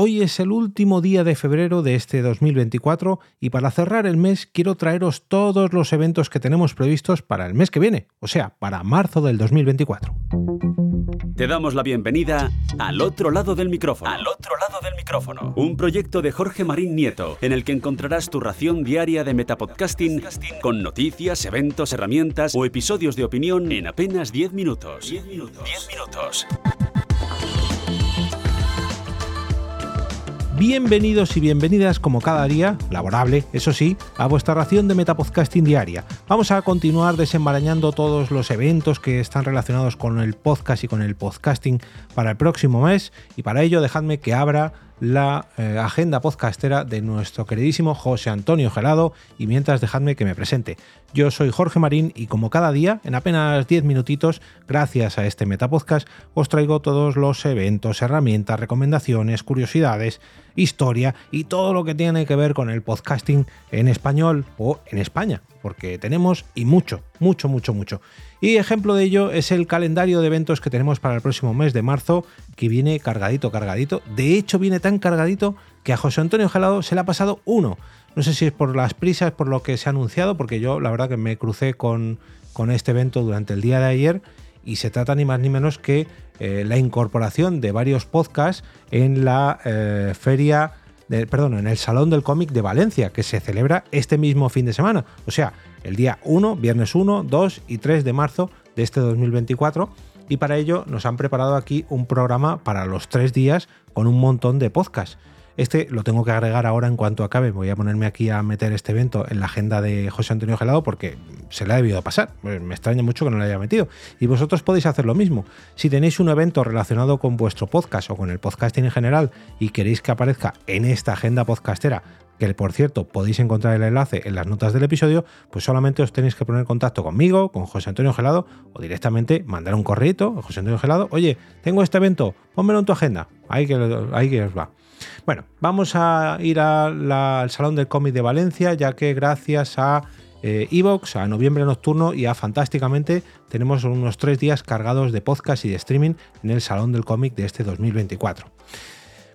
Hoy es el último día de febrero de este 2024 y para cerrar el mes quiero traeros todos los eventos que tenemos previstos para el mes que viene, o sea, para marzo del 2024. Te damos la bienvenida al otro lado del micrófono. Al otro lado del micrófono. Un proyecto de Jorge Marín Nieto, en el que encontrarás tu ración diaria de metapodcasting con noticias, eventos, herramientas o episodios de opinión en apenas 10 minutos. 10 minutos. 10 minutos. Bienvenidos y bienvenidas como cada día, laborable, eso sí, a vuestra ración de Metapodcasting diaria. Vamos a continuar desenmarañando todos los eventos que están relacionados con el podcast y con el podcasting para el próximo mes y para ello dejadme que abra la eh, agenda podcastera de nuestro queridísimo José Antonio Gelado y mientras dejadme que me presente. Yo soy Jorge Marín y como cada día, en apenas 10 minutitos, gracias a este Metapodcast, os traigo todos los eventos, herramientas, recomendaciones, curiosidades, historia y todo lo que tiene que ver con el podcasting en español o en España, porque tenemos y mucho, mucho, mucho, mucho. Y ejemplo de ello es el calendario de eventos que tenemos para el próximo mes de marzo, que viene cargadito, cargadito. De hecho, viene cargadito que a José Antonio Gelado se le ha pasado uno. No sé si es por las prisas, por lo que se ha anunciado, porque yo la verdad que me crucé con, con este evento durante el día de ayer y se trata ni más ni menos que eh, la incorporación de varios podcasts en la eh, feria, perdón, en el Salón del Cómic de Valencia, que se celebra este mismo fin de semana. O sea, el día 1, viernes 1, 2 y 3 de marzo de este 2024. Y para ello nos han preparado aquí un programa para los tres días con un montón de podcasts. Este lo tengo que agregar ahora en cuanto acabe. Voy a ponerme aquí a meter este evento en la agenda de José Antonio Gelado porque se le ha debido pasar. Me extraña mucho que no lo haya metido. Y vosotros podéis hacer lo mismo. Si tenéis un evento relacionado con vuestro podcast o con el podcasting en general y queréis que aparezca en esta agenda podcastera que por cierto podéis encontrar el enlace en las notas del episodio, pues solamente os tenéis que poner en contacto conmigo, con José Antonio Gelado, o directamente mandar un correo a José Antonio Gelado, oye, tengo este evento, pónmelo en tu agenda, ahí que, ahí os va. Bueno, vamos a ir al Salón del Cómic de Valencia, ya que gracias a Evox, a Noviembre Nocturno y a Fantásticamente tenemos unos tres días cargados de podcast y de streaming en el Salón del Cómic de este 2024.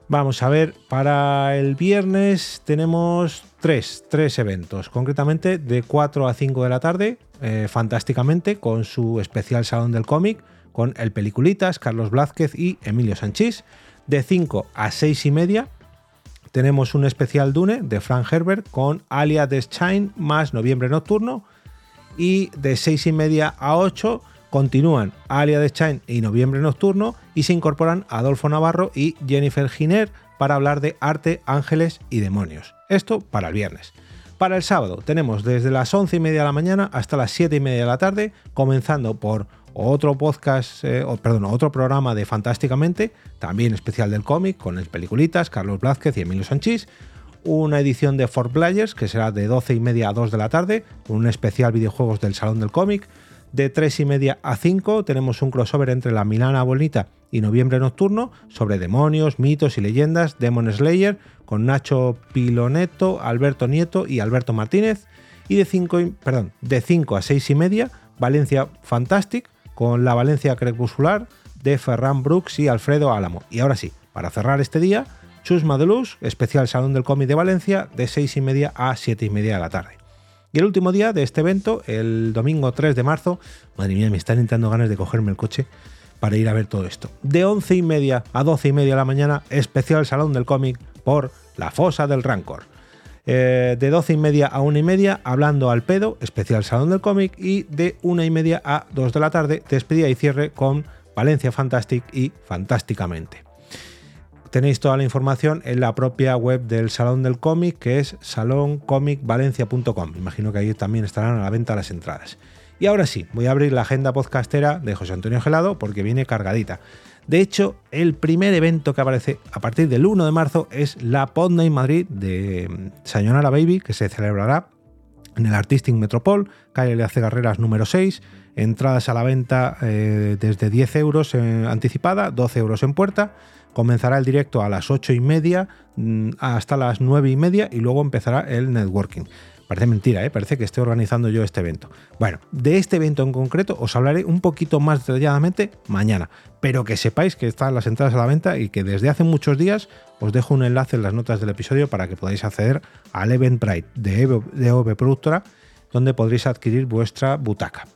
Vamos a ver, para el viernes tenemos tres, tres eventos, concretamente de 4 a 5 de la tarde, eh, fantásticamente, con su especial Salón del Cómic, con el Peliculitas, Carlos Blázquez y Emilio Sanchís. De 5 a 6 y media tenemos un especial Dune de Frank Herbert con Alia de Shine más Noviembre Nocturno. Y de 6 y media a 8 Continúan Alia de Chain y Noviembre Nocturno y se incorporan Adolfo Navarro y Jennifer Giner para hablar de arte, ángeles y demonios. Esto para el viernes. Para el sábado tenemos desde las 11 y media de la mañana hasta las 7 y media de la tarde, comenzando por otro podcast, eh, perdón, otro programa de Fantásticamente, también especial del cómic, con el peliculitas, Carlos Blázquez y Emilio Sanchís, una edición de Four Players, que será de 12 y media a 2 de la tarde, con un especial videojuegos del Salón del Cómic, de 3 y media a 5 tenemos un crossover entre La Milana Bonita y Noviembre Nocturno sobre demonios, mitos y leyendas, Demon Slayer, con Nacho Piloneto, Alberto Nieto y Alberto Martínez. Y de 5, perdón, de 5 a 6 y media, Valencia Fantastic, con la Valencia Crepuscular de Ferran Brooks y Alfredo Álamo. Y ahora sí, para cerrar este día, Chusma de Luz, especial Salón del Cómic de Valencia, de 6 y media a 7 y media de la tarde. Y el último día de este evento, el domingo 3 de marzo, madre mía, me están entrando ganas de cogerme el coche para ir a ver todo esto. De 11 y media a 12 y media de la mañana, especial Salón del Cómic por La Fosa del Rancor. Eh, de 12 y media a 1 y media, hablando al pedo, especial Salón del Cómic. Y de 1 y media a 2 de la tarde, despedida y cierre con Valencia Fantastic y Fantásticamente. Tenéis toda la información en la propia web del Salón del Cómic, que es saloncomicvalencia.com. Imagino que ahí también estarán a la venta las entradas. Y ahora sí, voy a abrir la agenda podcastera de José Antonio Gelado porque viene cargadita. De hecho, el primer evento que aparece a partir del 1 de marzo es la Podnight Madrid de mm, Sayonara Baby, que se celebrará en el Artistic Metropol, calle de Carreras número 6. Entradas a la venta eh, desde 10 euros anticipada, 12 euros en puerta. Comenzará el directo a las 8 y media mm, hasta las 9 y media y luego empezará el networking. Parece mentira, ¿eh? parece que estoy organizando yo este evento. Bueno, de este evento en concreto os hablaré un poquito más detalladamente mañana, pero que sepáis que están las entradas a la venta y que desde hace muchos días os dejo un enlace en las notas del episodio para que podáis acceder al Eventbrite de, OV Productora, donde podréis adquirir vuestra butaca.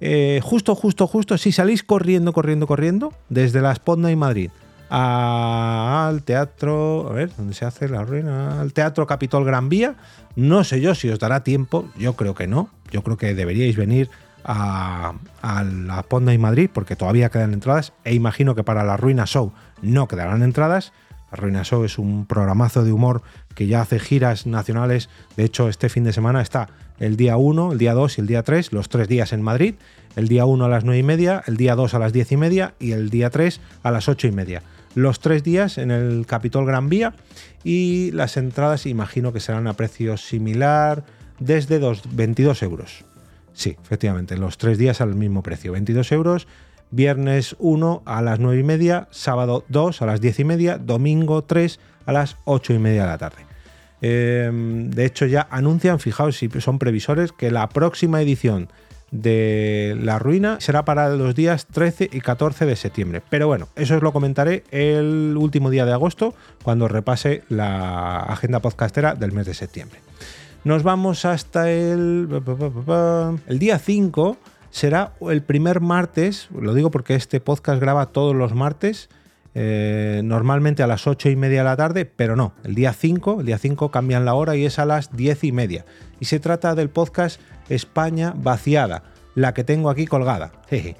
Eh, justo, justo, justo, si salís corriendo, corriendo, corriendo, desde la Spotna y Madrid al teatro, a ver, ¿dónde se hace la ruina? Al teatro Capitol Gran Vía. No sé yo si os dará tiempo, yo creo que no. Yo creo que deberíais venir a, la Ponda y Madrid porque todavía quedan entradas e imagino que para la Ruina Show no quedarán entradas. La Ruina Show es un programazo de humor que ya hace giras nacionales. De hecho, este fin de semana está el día 1, el día 2 y el día 3, los tres días en Madrid. El día 1 a las 9 y media, el día 2 a las 10 y media y el día 3 a las 8 y media los tres días en el Capitol Gran Vía y las entradas imagino que serán a precio similar desde 22 euros. Sí, efectivamente, los tres días al mismo precio, 22 euros. Viernes 1 a las 9 y media, sábado 2 a las 10 y media, domingo 3 a las 8 y media de la tarde. Em, de hecho, ya anuncian, fijaos si son previsores, que la próxima edición de la ruina será para los días 13 y 14 de septiembre. Pero bueno, eso os lo comentaré el último día de agosto, cuando repase la agenda podcastera del mes de septiembre. Nos vamos hasta el, el día 5, será el primer martes, lo digo porque este podcast graba todos los martes, eh, normalmente a las 8 y media de la tarde, pero no, el día 5, el día 5 cambian la hora y es a las 10 y media. Y se trata del podcast España vaciada, la que tengo aquí colgada. Jeje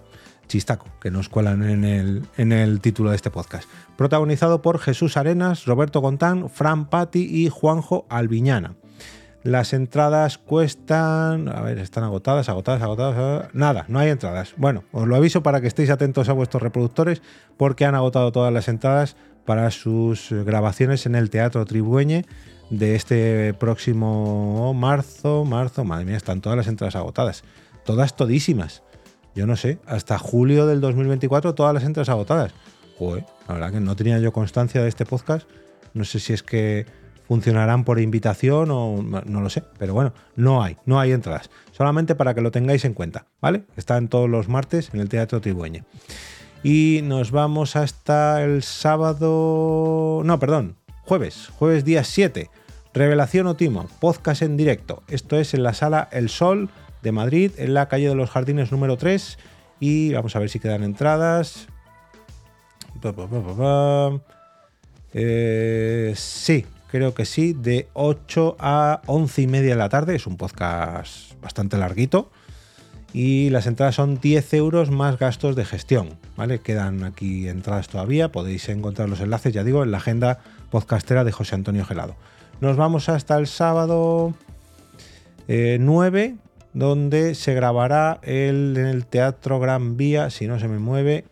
chistaco que nos cuelan en el, en el, título de este podcast. Protagonizado por Jesús Arenas, Roberto Contán, Fran Patti y Juanjo Alviñana. Las entradas cuestan. A ver, están agotadas, agotadas, agotadas. Nada, no hay entradas. Bueno, os lo aviso para que estéis atentos a vuestros reproductores porque han agotado todas las entradas para sus grabaciones en el Teatro Tribueñe de este próximo marzo. Marzo, madre mía, están todas las entradas agotadas. Todas todísimas. Yo no sé, hasta julio del 2024 todas las entradas agotadas. Joder, la verdad que no tenía yo constancia de este podcast. No sé si es que funcionarán por invitación o no lo sé, pero bueno, no hay, no hay entradas. Solamente para que lo tengáis en cuenta, ¿vale? Están todos los martes en el Teatro Tribueñe. Y nos vamos hasta el sábado, no, perdón, jueves, jueves día 7. Revelación o Timo, podcast en directo. Esto es en la sala El Sol de Madrid, en la calle de los Jardines número 3. Y vamos a ver si quedan entradas. Eh, sí, creo que sí, de 8 a 11 y media de la tarde. Es un podcast bastante larguito. Y las entradas son 10 euros más gastos de gestión. ¿vale? Quedan aquí entradas todavía. Podéis encontrar los enlaces, ya digo, en la agenda podcastera de José Antonio Gelado. Nos vamos hasta el sábado 9, eh, donde se grabará el, en el Teatro Gran Vía, si no se me mueve.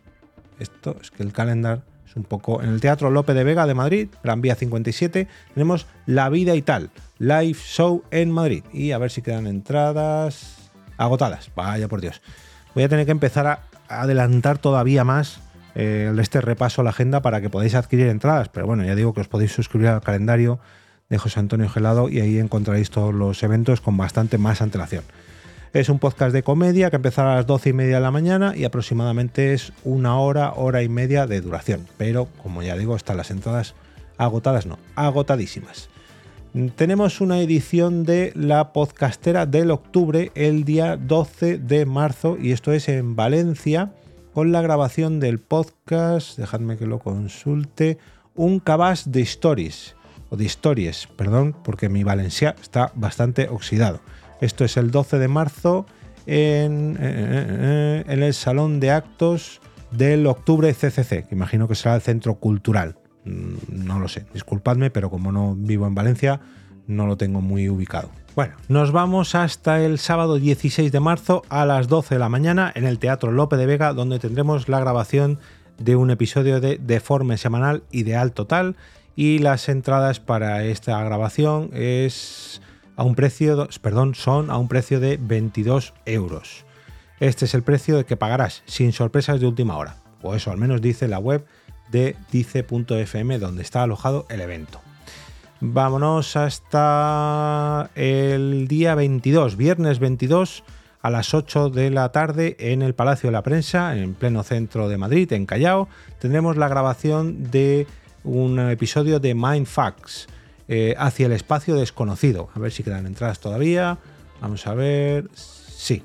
Esto es que el calendar un poco en el Teatro Lope de Vega de Madrid, Gran Vía 57, tenemos La Vida y Tal, live show en Madrid. Y a ver si quedan entradas agotadas. Vaya por Dios. Voy a tener que empezar a adelantar todavía más eh, este repaso a la agenda para que podáis adquirir entradas. Pero bueno, ya digo que os podéis suscribir al calendario de José Antonio Gelado y ahí encontraréis todos los eventos con bastante más antelación. Es un podcast de comedia que empezará a las 12 y media de la mañana y aproximadamente es una hora, hora y media de duración. Pero, como ya digo, están las entradas agotadas, no, agotadísimas. Tenemos una edición de la podcastera del octubre, el día 12 de marzo, y esto es en Valencia, con la grabación del podcast, dejadme que lo consulte, un cabas de stories, o de historias, perdón, porque mi valencia está bastante oxidado. Esto es el 12 de marzo en, en, el Salón de Actos del Octubre CCC, que imagino que será el Centro Cultural. Mm, no lo sé, disculpadme, pero como no vivo en Valencia, no lo tengo muy ubicado. Bueno, nos vamos hasta el sábado 16 de marzo a las 12 de la mañana en el Teatro Lope de Vega, donde tendremos la grabación de un episodio de Deforme Semanal Ideal Total. Y las entradas para esta grabación es a un precio, perdón, son a un precio de 22 euros. Este es el precio que pagarás sin sorpresas de última hora, o eso al menos dice la web de dice.fm donde está alojado el evento. Vámonos hasta el día 22, viernes 22 a las 8 de la tarde en el Palacio de la Prensa, en pleno centro de Madrid, en Callao. Tendremos la grabación de un episodio de Mindfax eh, hacia el espacio desconocido. A ver si quedan entradas todavía. Vamos a ver. Sí.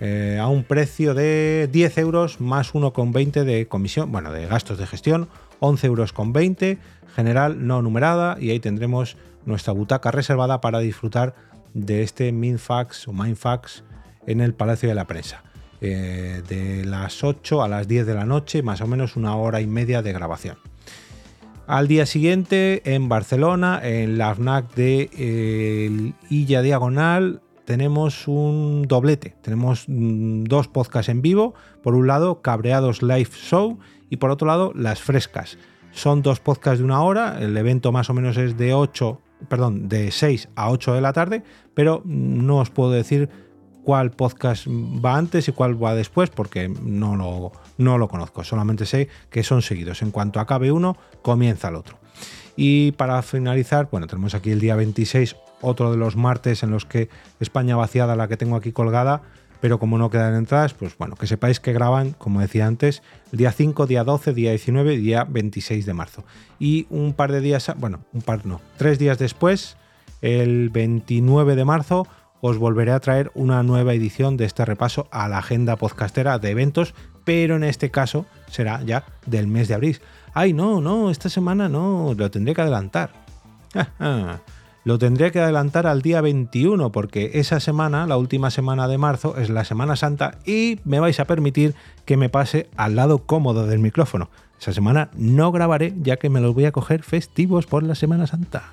Eh, a un precio de 10 euros más 1,20 de comisión, bueno, de gastos de gestión, 11 euros con 20, general no numerada, y ahí tendremos nuestra butaca reservada para disfrutar de este Minfax o Mindfax en el Palacio de la Prensa. Eh, de las 8 a las 10 de la noche, más o menos una hora y media de grabación. Al día siguiente, en Barcelona, en la FNAC de eh, Illa Diagonal, tenemos un doblete. Tenemos mm, dos podcasts en vivo. Por un lado, Cabreados Live Show y por otro lado, Las Frescas. Son dos podcasts de una hora. El evento más o menos es de 8, perdón, de 6 a 8 de la tarde, pero no os puedo decir cuál podcast va antes y cuál va después porque no lo, no lo conozco. Solamente sé que son seguidos. En cuanto acabe uno, comienza el otro. Y para finalizar, bueno, tenemos aquí el día 26, otro de los martes en los que España vaciada, la que tengo aquí colgada, pero como no quedan entradas, pues bueno, que sepáis que graban, como decía antes, el día 5, día 12, día 19 y día 26 de marzo. Y un par de días, bueno, un par no, tres días después, el 29 de marzo, os volveré a traer una nueva edición de este repaso a la agenda podcastera de eventos, pero en este caso será ya del mes de abril. Ay, no, no, esta semana no, lo tendré que adelantar. lo tendré que adelantar al día 21 porque esa semana, la última semana de marzo, es la Semana Santa y me vais a permitir que me pase al lado cómodo del micrófono. Esa semana no grabaré ya que me los voy a coger festivos por la Semana Santa.